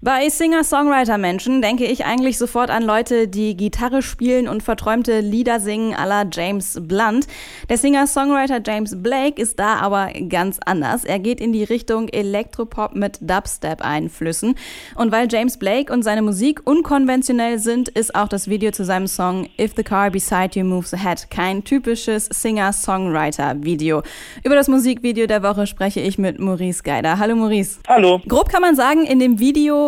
Bei Singer-Songwriter-Menschen denke ich eigentlich sofort an Leute, die Gitarre spielen und verträumte Lieder singen à la James Blunt. Der Singer-Songwriter James Blake ist da aber ganz anders. Er geht in die Richtung Elektropop mit Dubstep-Einflüssen. Und weil James Blake und seine Musik unkonventionell sind, ist auch das Video zu seinem Song If the Car Beside You Moves Ahead kein typisches Singer-Songwriter-Video. Über das Musikvideo der Woche spreche ich mit Maurice Geider. Hallo Maurice. Hallo. Grob kann man sagen, in dem Video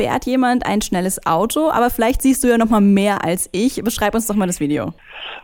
fährt jemand ein schnelles Auto, aber vielleicht siehst du ja noch mal mehr als ich. Beschreib uns doch mal das Video.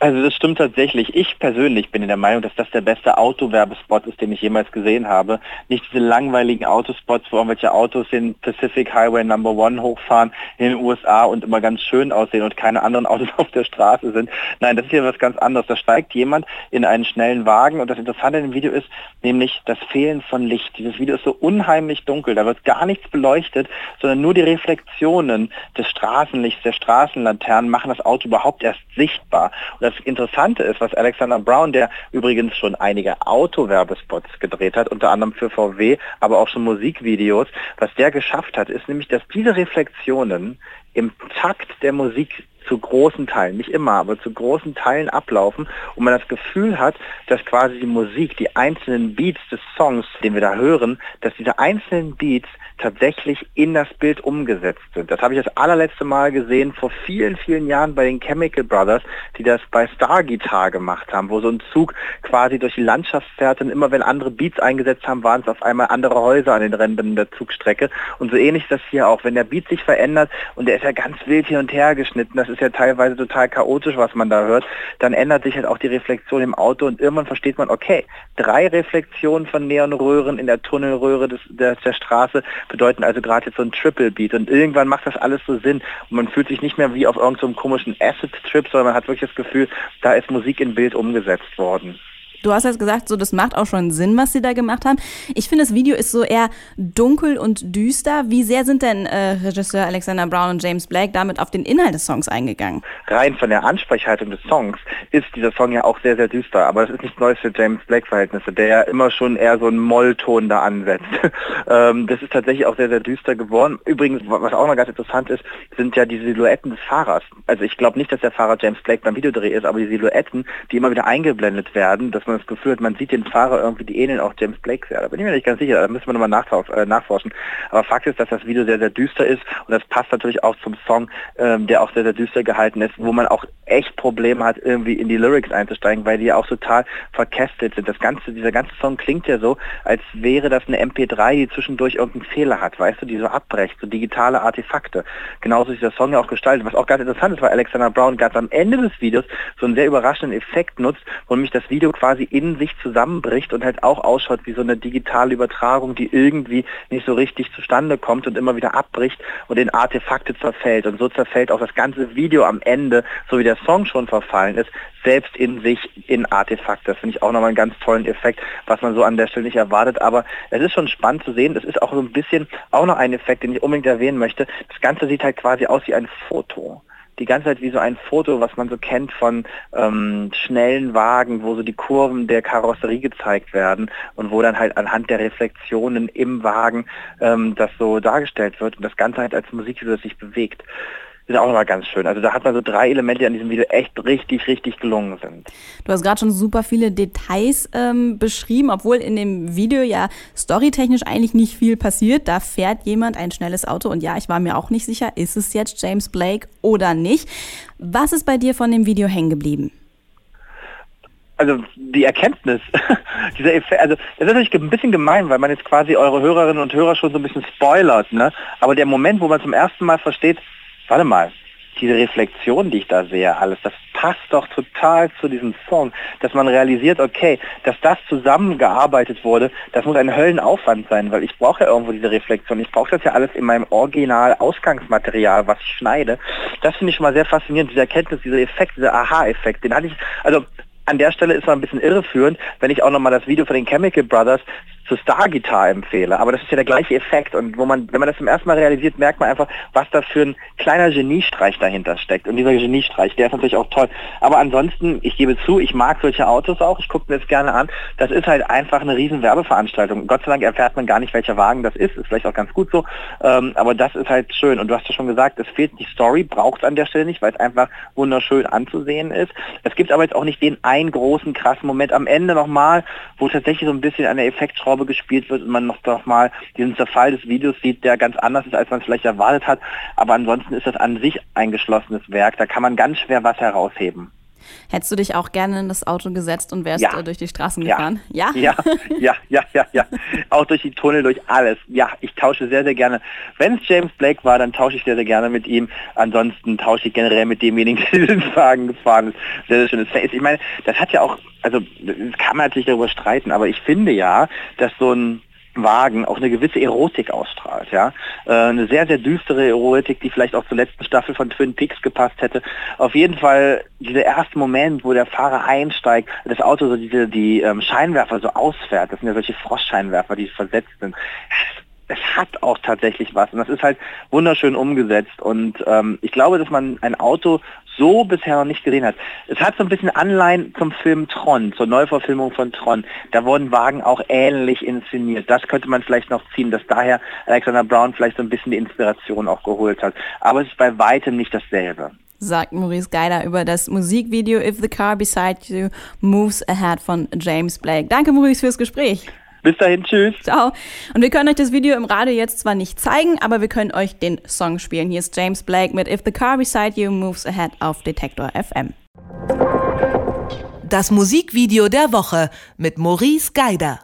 Also das stimmt tatsächlich. Ich persönlich bin in der Meinung, dass das der beste Autowerbespot ist, den ich jemals gesehen habe. Nicht diese langweiligen Autospots, wo irgendwelche Autos den Pacific Highway Number One hochfahren in den USA und immer ganz schön aussehen und keine anderen Autos auf der Straße sind. Nein, das ist hier was ganz anderes. Da steigt jemand in einen schnellen Wagen und das Interessante in dem Video ist nämlich das Fehlen von Licht. Dieses Video ist so unheimlich dunkel. Da wird gar nichts beleuchtet, sondern nur die Reflexionen des Straßenlichts, der Straßenlaternen machen das Auto überhaupt erst sichtbar. Und das Interessante ist, was Alexander Brown, der übrigens schon einige Autowerbespots gedreht hat, unter anderem für VW, aber auch schon Musikvideos, was der geschafft hat, ist nämlich, dass diese Reflexionen im Takt der Musik zu großen Teilen, nicht immer, aber zu großen Teilen ablaufen und man das Gefühl hat, dass quasi die Musik, die einzelnen Beats des Songs, den wir da hören, dass diese einzelnen Beats tatsächlich in das Bild umgesetzt sind. Das habe ich das allerletzte Mal gesehen vor vielen, vielen Jahren bei den Chemical Brothers, die das bei Star Guitar gemacht haben, wo so ein Zug quasi durch die Landschaft fährt und immer wenn andere Beats eingesetzt haben, waren es auf einmal andere Häuser an den Rändern der Zugstrecke. Und so ähnlich ist das hier auch. Wenn der Beat sich verändert und der ist ja ganz wild hin und her geschnitten, das ist ja teilweise total chaotisch, was man da hört, dann ändert sich halt auch die Reflexion im Auto und irgendwann versteht man, okay, drei Reflexionen von Neonröhren in der Tunnelröhre des, der, der Straße bedeuten also gerade jetzt so ein Triple Beat. Und irgendwann macht das alles so Sinn. Und man fühlt sich nicht mehr wie auf irgendeinem so komischen Acid-Trip, sondern man hat wirklich das Gefühl, da ist Musik in Bild umgesetzt worden. Du hast jetzt gesagt, so das macht auch schon Sinn, was sie da gemacht haben. Ich finde, das Video ist so eher dunkel und düster. Wie sehr sind denn äh, Regisseur Alexander Brown und James Blake damit auf den Inhalt des Songs eingegangen? Rein von der Ansprechhaltung des Songs ist dieser Song ja auch sehr, sehr düster. Aber das ist nichts Neues für James Blake-Verhältnisse, der ja immer schon eher so einen Mollton da ansetzt. ähm, das ist tatsächlich auch sehr, sehr düster geworden. Übrigens, was auch noch ganz interessant ist, sind ja die Silhouetten des Fahrers. Also ich glaube nicht, dass der Fahrer James Blake beim Videodreh ist, aber die Silhouetten, die immer wieder eingeblendet werden, dass man das Gefühl hat, man sieht den Fahrer irgendwie, die ähneln auch James Blake sehr. Da bin ich mir nicht ganz sicher, da müssen wir nochmal äh, nachforschen. Aber Fakt ist, dass das Video sehr, sehr düster ist und das passt natürlich auch zum Song, ähm, der auch sehr, sehr düster gehalten ist, wo man auch echt Probleme hat, irgendwie in die Lyrics einzusteigen, weil die ja auch total verkästelt sind. Das ganze, dieser ganze Song klingt ja so, als wäre das eine MP3, die zwischendurch irgendeinen Fehler hat, weißt du, die so abbrecht, so digitale Artefakte. Genauso ist dieser Song ja auch gestaltet. Was auch ganz interessant ist, weil Alexander Brown ganz am Ende des Videos so einen sehr überraschenden Effekt nutzt, wo nämlich das Video quasi in sich zusammenbricht und halt auch ausschaut wie so eine digitale Übertragung, die irgendwie nicht so richtig zustande kommt und immer wieder abbricht und in Artefakte zerfällt. Und so zerfällt auch das ganze Video am Ende, so wie der Song schon verfallen ist, selbst in sich in Artefakte. Das finde ich auch nochmal einen ganz tollen Effekt, was man so an der Stelle nicht erwartet. Aber es ist schon spannend zu sehen. Das ist auch so ein bisschen auch noch ein Effekt, den ich unbedingt erwähnen möchte. Das Ganze sieht halt quasi aus wie ein Foto die ganze Zeit wie so ein Foto, was man so kennt von ähm, schnellen Wagen, wo so die Kurven der Karosserie gezeigt werden und wo dann halt anhand der Reflexionen im Wagen ähm, das so dargestellt wird und das Ganze halt als Musikvideo sich bewegt ist auch nochmal ganz schön. Also da hat man so drei Elemente, die an diesem Video echt richtig, richtig gelungen sind. Du hast gerade schon super viele Details ähm, beschrieben, obwohl in dem Video ja storytechnisch eigentlich nicht viel passiert. Da fährt jemand ein schnelles Auto und ja, ich war mir auch nicht sicher, ist es jetzt James Blake oder nicht. Was ist bei dir von dem Video hängen geblieben? also die Erkenntnis, dieser Effekt, also das ist natürlich ein bisschen gemein, weil man jetzt quasi eure Hörerinnen und Hörer schon so ein bisschen spoilert, ne? Aber der Moment, wo man zum ersten Mal versteht, warte mal, diese Reflexion, die ich da sehe, alles, das passt doch total zu diesem Song, dass man realisiert, okay, dass das zusammengearbeitet wurde, das muss ein Höllenaufwand sein, weil ich brauche ja irgendwo diese Reflexion. Ich brauche das ja alles in meinem Original-Ausgangsmaterial, was ich schneide. Das finde ich schon mal sehr faszinierend, diese Erkenntnis, dieser Effekt, dieser Aha-Effekt, den hatte ich, also an der Stelle ist man ein bisschen irreführend, wenn ich auch nochmal das Video von den Chemical Brothers zur Star-Gitarre empfehle. Aber das ist ja der gleiche Effekt. Und wo man, wenn man das zum ersten Mal realisiert, merkt man einfach, was da für ein kleiner Geniestreich dahinter steckt. Und dieser Geniestreich, der ist natürlich auch toll. Aber ansonsten, ich gebe zu, ich mag solche Autos auch. Ich gucke mir das gerne an. Das ist halt einfach eine riesen Werbeveranstaltung. Gott sei Dank erfährt man gar nicht, welcher Wagen das ist. Ist vielleicht auch ganz gut so. Ähm, aber das ist halt schön. Und du hast ja schon gesagt, es fehlt die Story, braucht es an der Stelle nicht, weil es einfach wunderschön anzusehen ist. Es gibt aber jetzt auch nicht den einen großen, krassen Moment am Ende nochmal, wo tatsächlich so ein bisschen an der Effektschraube gespielt wird und man noch, noch mal diesen Zerfall des Videos sieht, der ganz anders ist, als man es vielleicht erwartet hat. Aber ansonsten ist das an sich ein geschlossenes Werk. Da kann man ganz schwer was herausheben. Hättest du dich auch gerne in das Auto gesetzt und wärst ja. Äh, durch die Straßen ja. gefahren? Ja? Ja, ja, ja, ja, ja. Auch durch die Tunnel, durch alles. Ja, ich tausche sehr, sehr gerne. Wenn es James Blake war, dann tausche ich sehr, sehr gerne mit ihm. Ansonsten tausche ich generell mit demjenigen, der diesen Wagen gefahren ist. Sehr, sehr schönes Face. Ich meine, das hat ja auch, also das kann man natürlich darüber streiten, aber ich finde ja, dass so ein Wagen auch eine gewisse Erotik ausstrahlt. Ja? Äh, eine sehr, sehr düstere Erotik, die vielleicht auch zur letzten Staffel von Twin Peaks gepasst hätte. Auf jeden Fall dieser erste Moment, wo der Fahrer einsteigt, das Auto so diese, die ähm, Scheinwerfer so ausfährt, das sind ja solche Frostscheinwerfer, die versetzt sind es hat auch tatsächlich was. Und das ist halt wunderschön umgesetzt. Und ähm, ich glaube, dass man ein Auto so bisher noch nicht gesehen hat. Es hat so ein bisschen Anleihen zum Film Tron, zur Neuverfilmung von Tron. Da wurden Wagen auch ähnlich inszeniert. Das könnte man vielleicht noch ziehen, dass daher Alexander Brown vielleicht so ein bisschen die Inspiration auch geholt hat. Aber es ist bei weitem nicht dasselbe sagt Maurice Geider über das Musikvideo If the Car Beside You Moves Ahead von James Blake. Danke Maurice fürs Gespräch. Bis dahin, tschüss. Ciao. Und wir können euch das Video im Radio jetzt zwar nicht zeigen, aber wir können euch den Song spielen. Hier ist James Blake mit If the Car Beside You Moves Ahead auf Detektor FM. Das Musikvideo der Woche mit Maurice Geider.